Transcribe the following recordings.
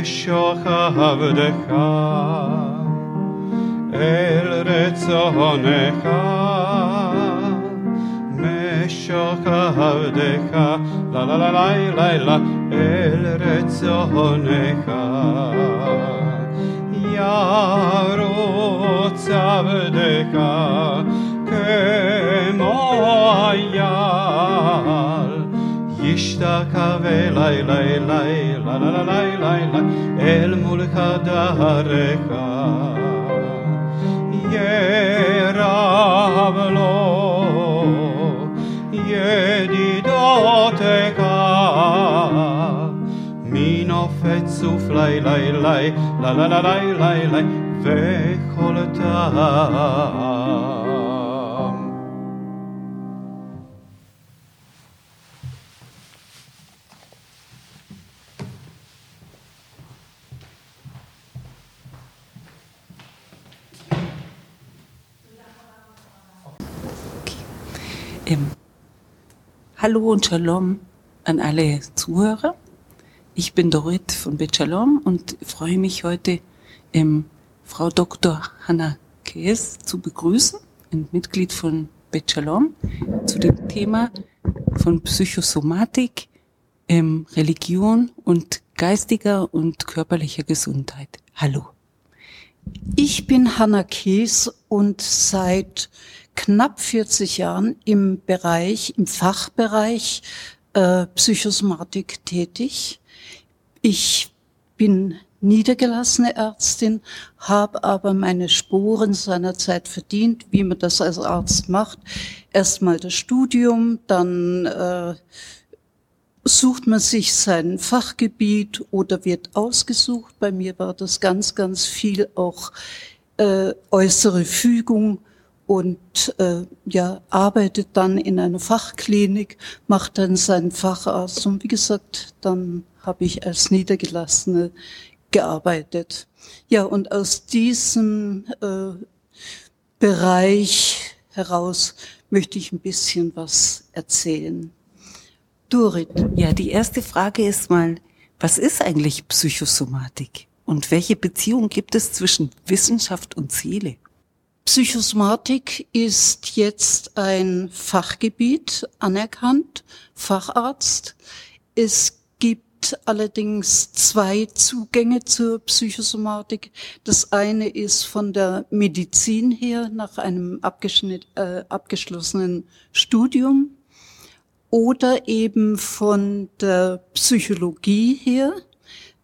משוך עבדך אל רצונך. משוך עבדך, לה לה לה לה לה לה, אל רצונך. ירוץ עבדך כמו אייל, ישתקע אלי לי לי לה לה לה לי לי לי אל מול חדרך. ירב לו ידידותיך מנופץ ופלי לי לי לה לה לה לי לי לי וכל טעם hallo und Shalom an alle Zuhörer. Ich bin Dorit von Bet Shalom und freue mich heute, ähm, Frau Dr. Hanna Kees zu begrüßen, ein Mitglied von Bet Shalom, zu dem Thema von Psychosomatik, ähm, Religion und geistiger und körperlicher Gesundheit. Hallo. Ich bin Hanna Kees und seit knapp 40 Jahren im Bereich, im Fachbereich äh, Psychosomatik tätig. Ich bin niedergelassene Ärztin, habe aber meine Spuren seinerzeit verdient, wie man das als Arzt macht. Erstmal das Studium, dann äh, sucht man sich sein Fachgebiet oder wird ausgesucht. Bei mir war das ganz, ganz viel auch äh, äußere Fügung und äh, ja, arbeitet dann in einer Fachklinik, macht dann seinen Facharzt und wie gesagt, dann habe ich als Niedergelassene gearbeitet. Ja, und aus diesem äh, Bereich heraus möchte ich ein bisschen was erzählen. Dorit. Ja, die erste Frage ist mal, was ist eigentlich Psychosomatik? Und welche Beziehung gibt es zwischen Wissenschaft und Seele? Psychosomatik ist jetzt ein Fachgebiet, anerkannt, Facharzt. Es gibt allerdings zwei Zugänge zur Psychosomatik. Das eine ist von der Medizin her nach einem äh, abgeschlossenen Studium oder eben von der Psychologie her.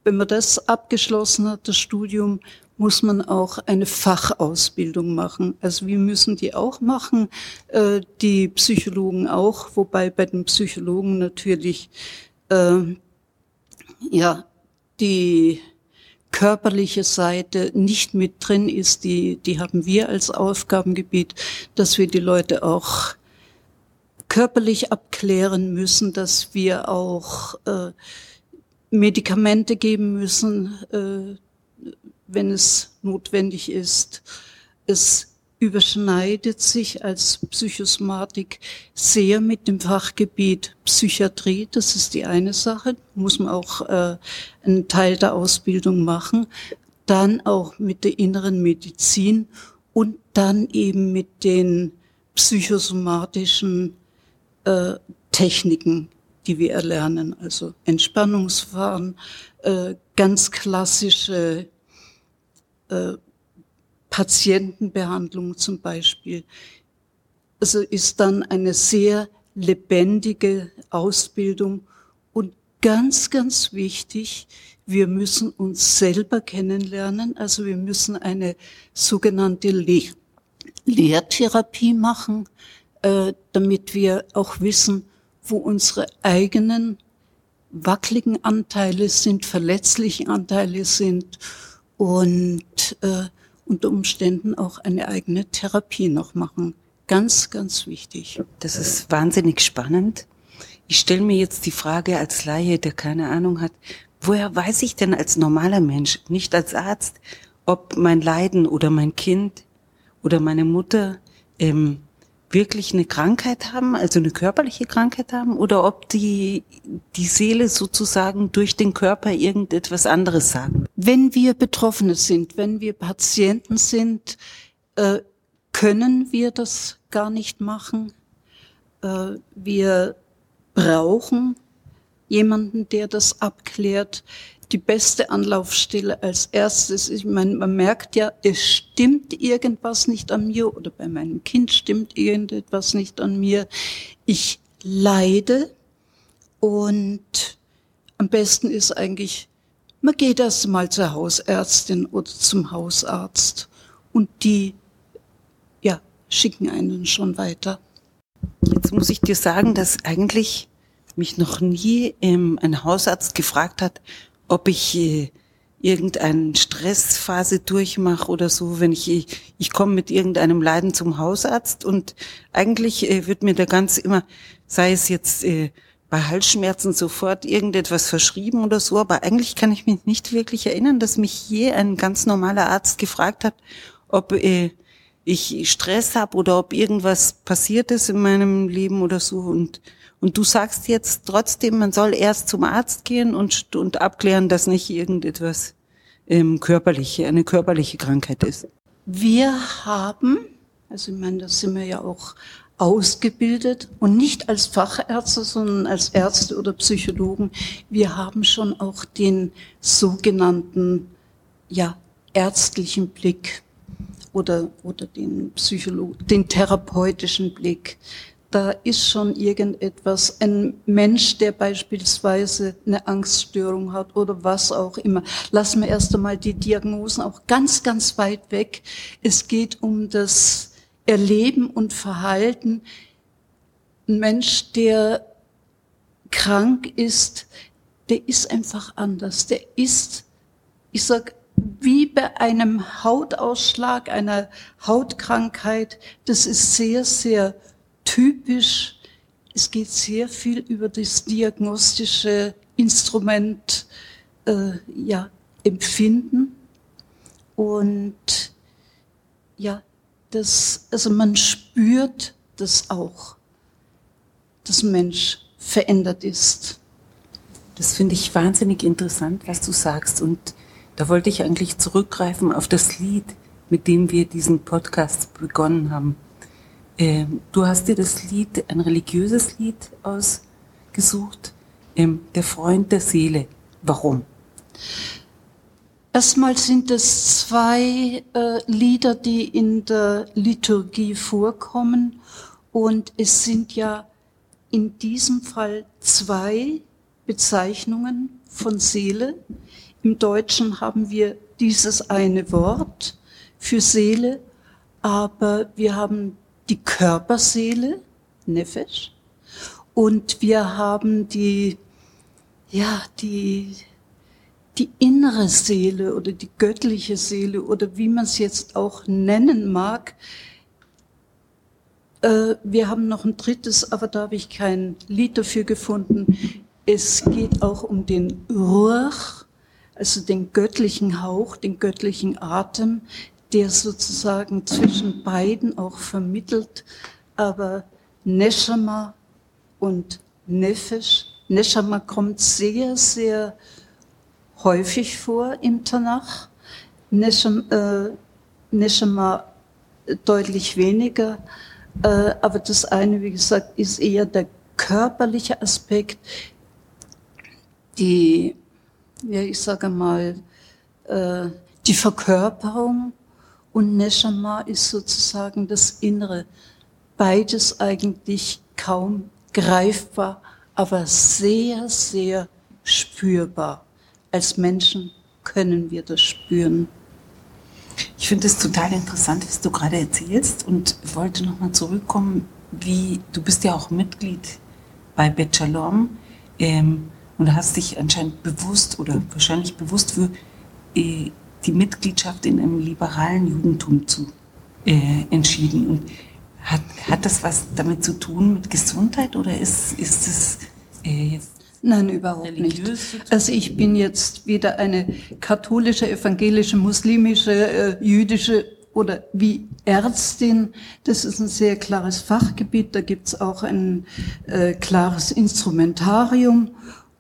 Wenn man das abgeschlossen hat, das Studium, muss man auch eine Fachausbildung machen. Also wir müssen die auch machen, äh, die Psychologen auch, wobei bei den Psychologen natürlich äh, ja die körperliche Seite nicht mit drin ist, die, die haben wir als Aufgabengebiet, dass wir die Leute auch körperlich abklären müssen, dass wir auch äh, Medikamente geben müssen, äh, wenn es notwendig ist. Es überschneidet sich als Psychosomatik sehr mit dem Fachgebiet Psychiatrie. Das ist die eine Sache, muss man auch äh, einen Teil der Ausbildung machen. Dann auch mit der inneren Medizin und dann eben mit den psychosomatischen äh, Techniken, die wir erlernen. Also Entspannungsverfahren, äh, ganz klassische äh, Patientenbehandlung zum Beispiel. Also ist dann eine sehr lebendige Ausbildung und ganz, ganz wichtig, wir müssen uns selber kennenlernen. Also wir müssen eine sogenannte Le Lehrtherapie machen, äh, damit wir auch wissen, wo unsere eigenen wackeligen Anteile sind, verletzlichen Anteile sind und äh, unter Umständen auch eine eigene Therapie noch machen. Ganz, ganz wichtig. Das ist wahnsinnig spannend. Ich stelle mir jetzt die Frage als Laie, der keine Ahnung hat, woher weiß ich denn als normaler Mensch, nicht als Arzt, ob mein Leiden oder mein Kind oder meine Mutter ähm, wirklich eine Krankheit haben, also eine körperliche Krankheit haben, oder ob die, die Seele sozusagen durch den Körper irgendetwas anderes sagen. Wenn wir Betroffene sind, wenn wir Patienten sind, äh, können wir das gar nicht machen. Äh, wir brauchen jemanden, der das abklärt die beste Anlaufstelle als erstes. Ich meine, man merkt ja, es stimmt irgendwas nicht an mir oder bei meinem Kind stimmt irgendetwas nicht an mir. Ich leide und am besten ist eigentlich, man geht erst mal zur Hausärztin oder zum Hausarzt und die, ja, schicken einen schon weiter. Jetzt muss ich dir sagen, dass eigentlich mich noch nie ähm, ein Hausarzt gefragt hat, ob ich äh, irgendeine Stressphase durchmache oder so, wenn ich, ich, ich komme mit irgendeinem Leiden zum Hausarzt und eigentlich äh, wird mir da ganz immer, sei es jetzt äh, bei Halsschmerzen sofort irgendetwas verschrieben oder so, aber eigentlich kann ich mich nicht wirklich erinnern, dass mich je ein ganz normaler Arzt gefragt hat, ob äh, ich Stress habe oder ob irgendwas passiert ist in meinem Leben oder so und und du sagst jetzt trotzdem, man soll erst zum Arzt gehen und, und abklären, dass nicht irgendetwas ähm, körperliche, eine körperliche Krankheit ist. Wir haben, also ich meine, da sind wir ja auch ausgebildet und nicht als Fachärzte, sondern als Ärzte oder Psychologen. Wir haben schon auch den sogenannten, ja, ärztlichen Blick oder, oder den Psycholo den therapeutischen Blick da ist schon irgendetwas. Ein Mensch, der beispielsweise eine Angststörung hat oder was auch immer. Lassen wir erst einmal die Diagnosen auch ganz, ganz weit weg. Es geht um das Erleben und Verhalten. Ein Mensch, der krank ist, der ist einfach anders. Der ist, ich sag, wie bei einem Hautausschlag, einer Hautkrankheit. Das ist sehr, sehr typisch. Es geht sehr viel über das diagnostische Instrument, äh, ja, Empfinden. Und ja, das, also man spürt das auch, dass Mensch verändert ist. Das finde ich wahnsinnig interessant, was du sagst. Und da wollte ich eigentlich zurückgreifen auf das Lied, mit dem wir diesen Podcast begonnen haben. Ähm, du hast dir das Lied, ein religiöses Lied ausgesucht, ähm, Der Freund der Seele. Warum? Erstmal sind es zwei äh, Lieder, die in der Liturgie vorkommen und es sind ja in diesem Fall zwei Bezeichnungen von Seele. Im Deutschen haben wir dieses eine Wort für Seele, aber wir haben die Körperseele, Nefesh, und wir haben die, ja, die, die innere Seele oder die göttliche Seele oder wie man es jetzt auch nennen mag. Äh, wir haben noch ein drittes, aber da habe ich kein Lied dafür gefunden. Es geht auch um den Ruach, also den göttlichen Hauch, den göttlichen Atem, der sozusagen zwischen beiden auch vermittelt, aber Neshama und Nefesh. Neshama kommt sehr, sehr häufig vor im Tanach. Neshama, äh, Neshama deutlich weniger. Äh, aber das eine, wie gesagt, ist eher der körperliche Aspekt, die, ja, ich sage mal, äh, die Verkörperung und Neshama ist sozusagen das Innere. Beides eigentlich kaum greifbar, aber sehr, sehr spürbar. Als Menschen können wir das spüren. Ich finde es total interessant, was du gerade erzählst und wollte nochmal zurückkommen, wie du bist ja auch Mitglied bei Bet Shalom ähm, und hast dich anscheinend bewusst oder wahrscheinlich bewusst für äh, die Mitgliedschaft in einem liberalen Judentum zu äh, entschieden. Und hat, hat das was damit zu tun mit Gesundheit oder ist, ist es äh, jetzt Nein, überhaupt nicht. Also ich bin jetzt weder eine katholische, evangelische, muslimische, äh, jüdische oder wie Ärztin, das ist ein sehr klares Fachgebiet, da gibt's auch ein äh, klares Instrumentarium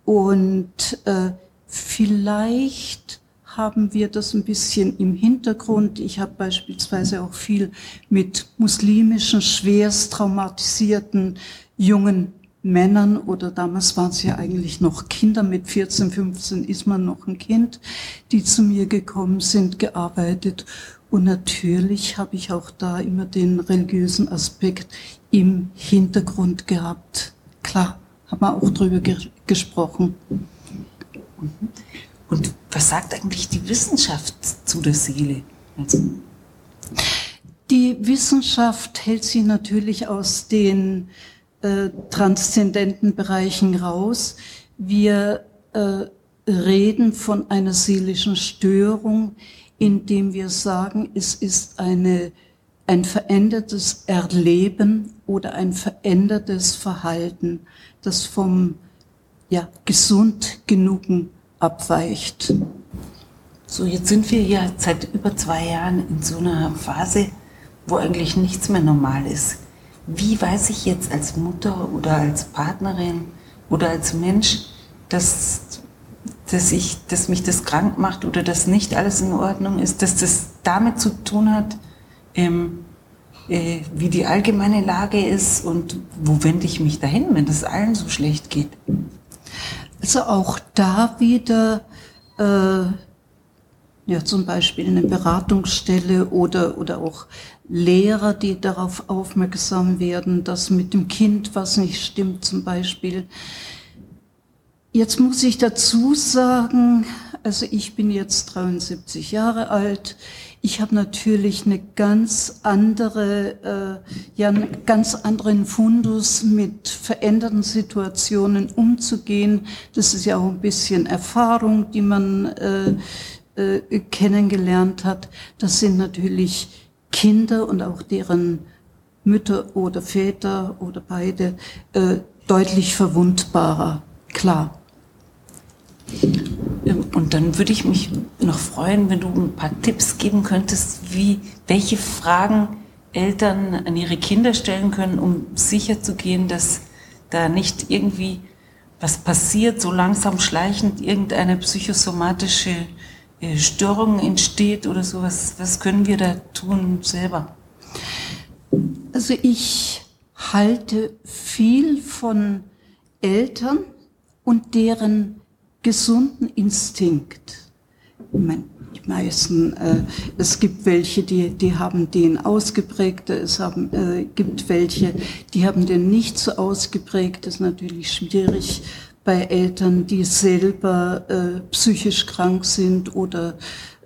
und äh, vielleicht haben wir das ein bisschen im Hintergrund. Ich habe beispielsweise auch viel mit muslimischen, schwerst traumatisierten jungen Männern oder damals waren es ja eigentlich noch Kinder, mit 14, 15 ist man noch ein Kind, die zu mir gekommen sind, gearbeitet. Und natürlich habe ich auch da immer den religiösen Aspekt im Hintergrund gehabt. Klar, haben wir auch drüber ge gesprochen. Und was sagt eigentlich die Wissenschaft zu der Seele? Also die Wissenschaft hält sie natürlich aus den äh, transzendenten Bereichen raus. Wir äh, reden von einer seelischen Störung, indem wir sagen, es ist eine, ein verändertes Erleben oder ein verändertes Verhalten, das vom ja, gesund genugen abweicht. So, jetzt sind wir ja seit über zwei Jahren in so einer Phase, wo eigentlich nichts mehr normal ist. Wie weiß ich jetzt als Mutter oder als Partnerin oder als Mensch, dass, dass, ich, dass mich das krank macht oder dass nicht alles in Ordnung ist, dass das damit zu tun hat, ähm, äh, wie die allgemeine Lage ist und wo wende ich mich dahin, wenn es allen so schlecht geht? Also auch da wieder äh, ja zum Beispiel eine Beratungsstelle oder oder auch Lehrer, die darauf aufmerksam werden, dass mit dem Kind was nicht stimmt zum Beispiel. Jetzt muss ich dazu sagen, also ich bin jetzt 73 Jahre alt. Ich habe natürlich eine ganz andere, äh, ja, einen ganz anderen Fundus mit veränderten Situationen umzugehen. Das ist ja auch ein bisschen Erfahrung, die man äh, äh, kennengelernt hat. Das sind natürlich Kinder und auch deren Mütter oder Väter oder beide äh, deutlich verwundbarer. Klar. Und dann würde ich mich noch freuen, wenn du ein paar Tipps geben könntest, wie, welche Fragen Eltern an ihre Kinder stellen können, um sicherzugehen, dass da nicht irgendwie was passiert, so langsam schleichend irgendeine psychosomatische äh, Störung entsteht oder sowas. Was können wir da tun selber? Also ich halte viel von Eltern und deren gesunden Instinkt. Ich meine, die meisten, äh, es gibt welche, die, die haben den ausgeprägt, es haben, äh, gibt welche, die haben den nicht so ausgeprägt. Das ist natürlich schwierig bei Eltern, die selber äh, psychisch krank sind oder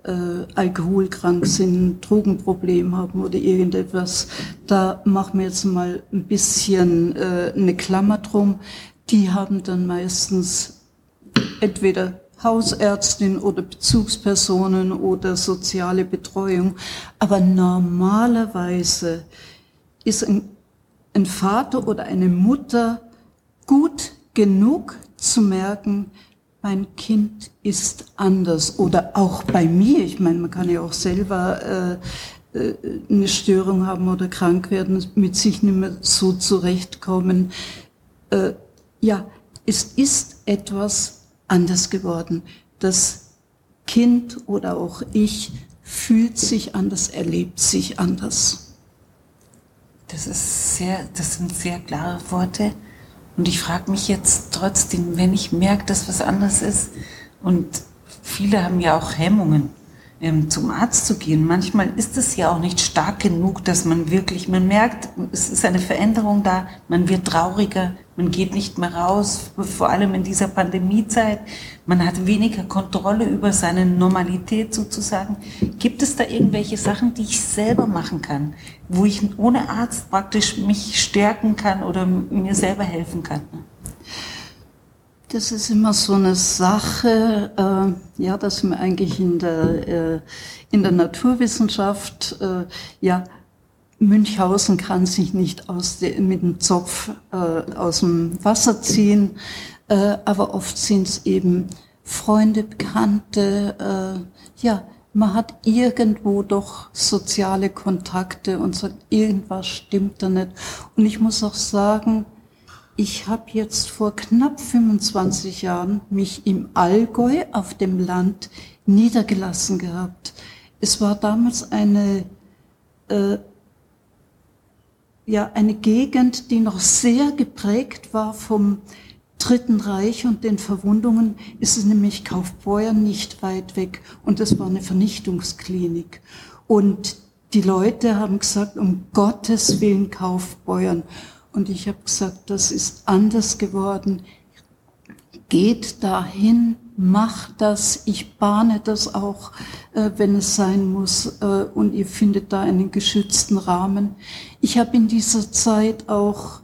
äh, alkoholkrank sind, Drogenproblem haben oder irgendetwas. Da machen wir jetzt mal ein bisschen äh, eine Klammer drum. Die haben dann meistens entweder Hausärztin oder Bezugspersonen oder soziale Betreuung. Aber normalerweise ist ein, ein Vater oder eine Mutter gut genug zu merken, mein Kind ist anders oder auch bei mir. Ich meine, man kann ja auch selber äh, äh, eine Störung haben oder krank werden, mit sich nicht mehr so zurechtkommen. Äh, ja, es ist etwas anders geworden. Das Kind oder auch ich fühlt sich anders, erlebt sich anders. Das ist sehr, das sind sehr klare Worte. Und ich frage mich jetzt trotzdem, wenn ich merke, dass was anders ist, und viele haben ja auch Hemmungen, zum Arzt zu gehen. Manchmal ist es ja auch nicht stark genug, dass man wirklich, man merkt, es ist eine Veränderung da, man wird trauriger, man geht nicht mehr raus, vor allem in dieser Pandemiezeit. Man hat weniger Kontrolle über seine Normalität sozusagen. Gibt es da irgendwelche Sachen, die ich selber machen kann, wo ich ohne Arzt praktisch mich stärken kann oder mir selber helfen kann? Das ist immer so eine Sache, äh, ja, dass man eigentlich in der, äh, in der Naturwissenschaft, äh, ja, Münchhausen kann sich nicht aus de, mit dem Zopf äh, aus dem Wasser ziehen, äh, aber oft sind es eben Freunde, Bekannte, äh, ja, man hat irgendwo doch soziale Kontakte und sagt, irgendwas stimmt da nicht. Und ich muss auch sagen, ich habe jetzt vor knapp 25 Jahren mich im Allgäu auf dem Land niedergelassen gehabt. Es war damals eine, äh, ja, eine Gegend, die noch sehr geprägt war vom Dritten Reich und den Verwundungen ist es nämlich Kaufbeuern nicht weit weg und es war eine Vernichtungsklinik. Und die Leute haben gesagt, um Gottes Willen Kaufbeuern. Und ich habe gesagt, das ist anders geworden. Geht dahin, macht das. Ich bahne das auch, äh, wenn es sein muss. Äh, und ihr findet da einen geschützten Rahmen. Ich habe in dieser Zeit auch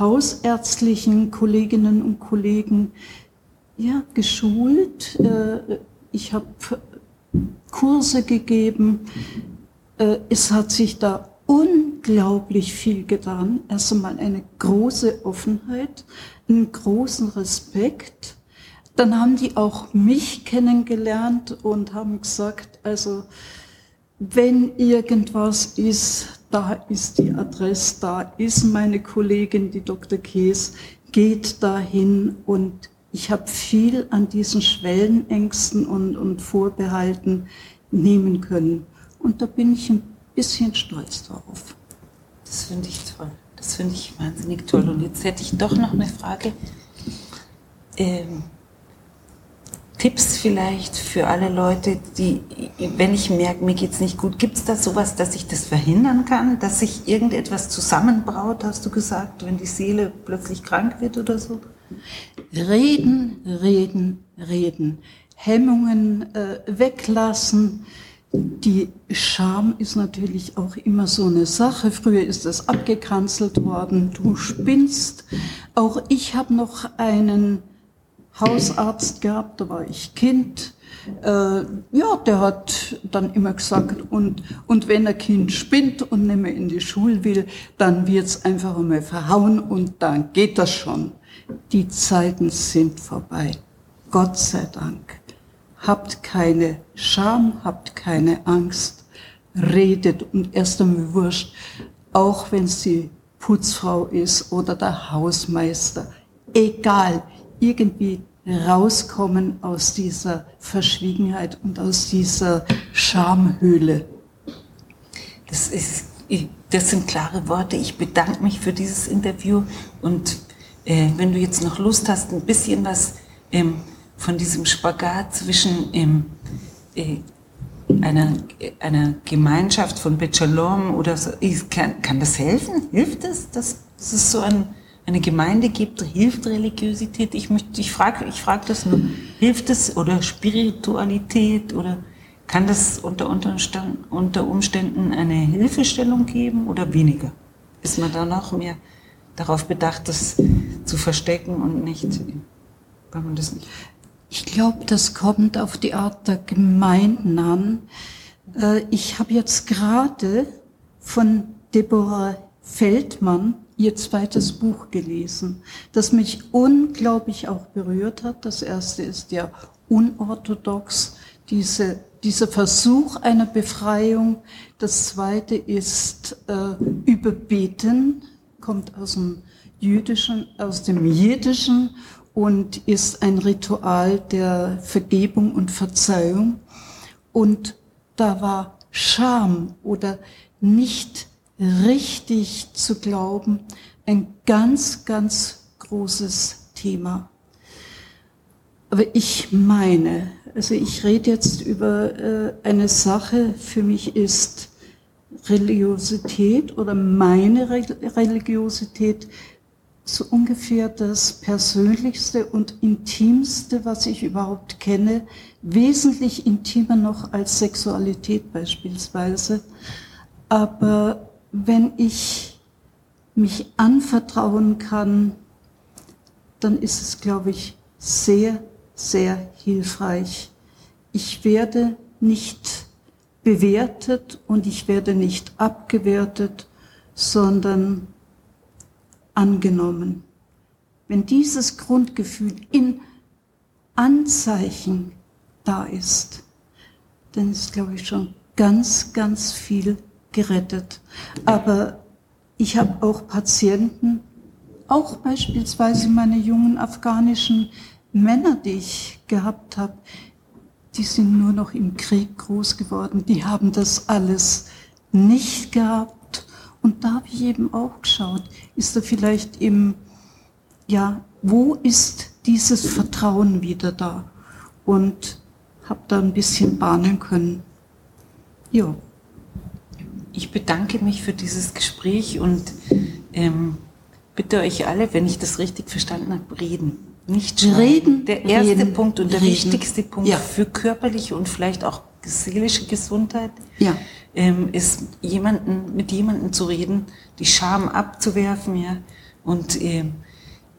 hausärztlichen Kolleginnen und Kollegen ja, geschult. Äh, ich habe Kurse gegeben. Äh, es hat sich da unglaublich viel getan. Erst einmal eine große Offenheit, einen großen Respekt. Dann haben die auch mich kennengelernt und haben gesagt, also wenn irgendwas ist, da ist die Adresse, da ist meine Kollegin, die Dr. Kees, geht dahin und ich habe viel an diesen Schwellenängsten und, und Vorbehalten nehmen können. Und da bin ich ein bisschen stolz drauf. Das finde ich toll. Das finde ich wahnsinnig toll. Und jetzt hätte ich doch noch eine Frage. Ähm, Tipps vielleicht für alle Leute, die, wenn ich merke, mir geht es nicht gut, gibt es da sowas, dass ich das verhindern kann, dass sich irgendetwas zusammenbraut, hast du gesagt, wenn die Seele plötzlich krank wird oder so? Reden, reden, reden. Hemmungen äh, weglassen. Die Scham ist natürlich auch immer so eine Sache. Früher ist das abgekanzelt worden. Du spinnst. Auch ich habe noch einen Hausarzt gehabt, da war ich Kind. Äh, ja, der hat dann immer gesagt, und, und wenn ein Kind spinnt und nicht mehr in die Schule will, dann wird's einfach einmal verhauen und dann geht das schon. Die Zeiten sind vorbei. Gott sei Dank. Habt keine Scham, habt keine Angst. Redet und erst einmal wurscht, auch wenn es die Putzfrau ist oder der Hausmeister. Egal, irgendwie rauskommen aus dieser Verschwiegenheit und aus dieser Schamhöhle. Das, ist, das sind klare Worte. Ich bedanke mich für dieses Interview und äh, wenn du jetzt noch Lust hast, ein bisschen was ähm, von diesem Spagat zwischen ähm, äh, einer, einer Gemeinschaft von Bechalom oder so, kann, kann das helfen? Hilft das? Das, das ist so ein eine Gemeinde gibt, hilft Religiosität? Ich möchte, ich frage, ich frage das nur. Hilft es oder Spiritualität oder kann das unter, unter Umständen eine Hilfestellung geben oder weniger? Ist man da noch mehr darauf bedacht, das zu verstecken und nicht, wenn man das nicht? Ich glaube, das kommt auf die Art der Gemeinden an. Äh, ich habe jetzt gerade von Deborah Feldmann ihr zweites Buch gelesen, das mich unglaublich auch berührt hat. Das erste ist ja unorthodox, diese, dieser Versuch einer Befreiung. Das zweite ist äh, Überbeten, kommt aus dem Jüdischen, aus dem Jiddischen und ist ein Ritual der Vergebung und Verzeihung. Und da war Scham oder nicht richtig zu glauben, ein ganz, ganz großes Thema. Aber ich meine, also ich rede jetzt über äh, eine Sache, für mich ist Religiosität oder meine Re Religiosität so ungefähr das Persönlichste und Intimste, was ich überhaupt kenne, wesentlich intimer noch als Sexualität beispielsweise. Aber wenn ich mich anvertrauen kann, dann ist es, glaube ich, sehr, sehr hilfreich. Ich werde nicht bewertet und ich werde nicht abgewertet, sondern angenommen. Wenn dieses Grundgefühl in Anzeichen da ist, dann ist, glaube ich, schon ganz, ganz viel gerettet. Aber ich habe auch Patienten, auch beispielsweise meine jungen afghanischen Männer, die ich gehabt habe, die sind nur noch im Krieg groß geworden. Die haben das alles nicht gehabt. Und da habe ich eben auch geschaut, ist da vielleicht im, ja, wo ist dieses Vertrauen wieder da? Und habe da ein bisschen bahnen können. Ja. Ich bedanke mich für dieses Gespräch und ähm, bitte euch alle, wenn ich das richtig verstanden habe, reden. Nicht schreiben. Reden. Der erste reden, Punkt und der reden. wichtigste Punkt Ja. für körperliche und vielleicht auch seelische Gesundheit Ja. ähm, ist, jemanden, mit jemandem zu reden, die Scham abzuwerfen, ja, und ähm,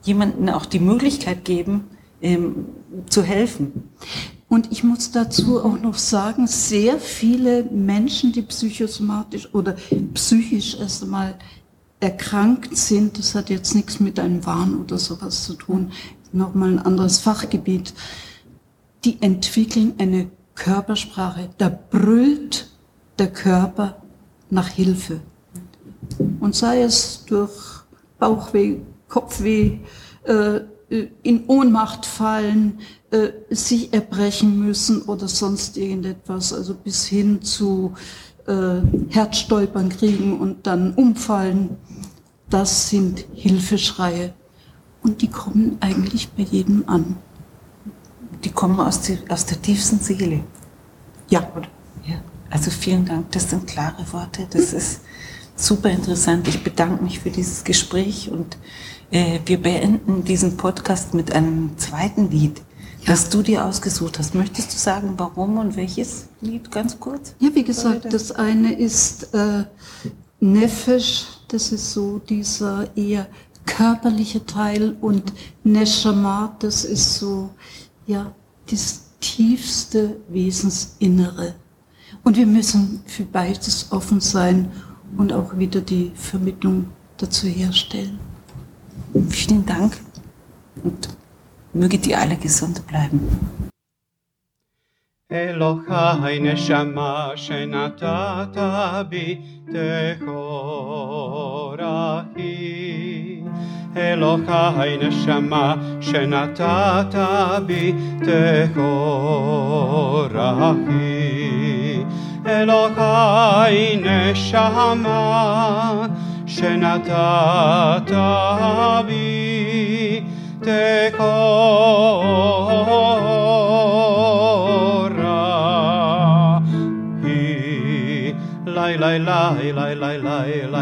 jemanden auch die Möglichkeit geben, ähm, zu helfen. Und ich muss dazu auch noch sagen, sehr viele Menschen, die psychosomatisch oder psychisch erst einmal erkrankt sind, das hat jetzt nichts mit einem Wahn oder sowas zu tun, nochmal ein anderes Fachgebiet, die entwickeln eine Körpersprache. Da brüllt der Körper nach Hilfe. Und sei es durch Bauchweh, Kopfweh, äh, in Ohnmacht fallen, äh, sich erbrechen müssen oder sonst irgendetwas, also bis hin zu äh, Herzstolpern kriegen und dann umfallen. Das sind Hilfeschreie. Und die kommen eigentlich bei jedem an. Die kommen aus, die, aus der tiefsten Seele. Ja, Ja, also vielen Dank, das sind klare Worte, das ist super interessant. Ich bedanke mich für dieses Gespräch und äh, wir beenden diesen Podcast mit einem zweiten Lied, das du dir ausgesucht hast. Möchtest du sagen, warum und welches Lied ganz kurz? Ja, wie gesagt, das eine ist äh, Nefesh, das ist so dieser eher körperliche Teil und Neshama, das ist so, ja, das tiefste Wesensinnere. Und wir müssen für beides offen sein und auch wieder die Vermittlung dazu herstellen. Vielen Dank und möge ihr alle gesund bleiben. Elohai neshama shenatata bi techorahi אלוהי נשמה שנתת בי תכורתי. אלוהי נשמה שנתת בי תכורתי.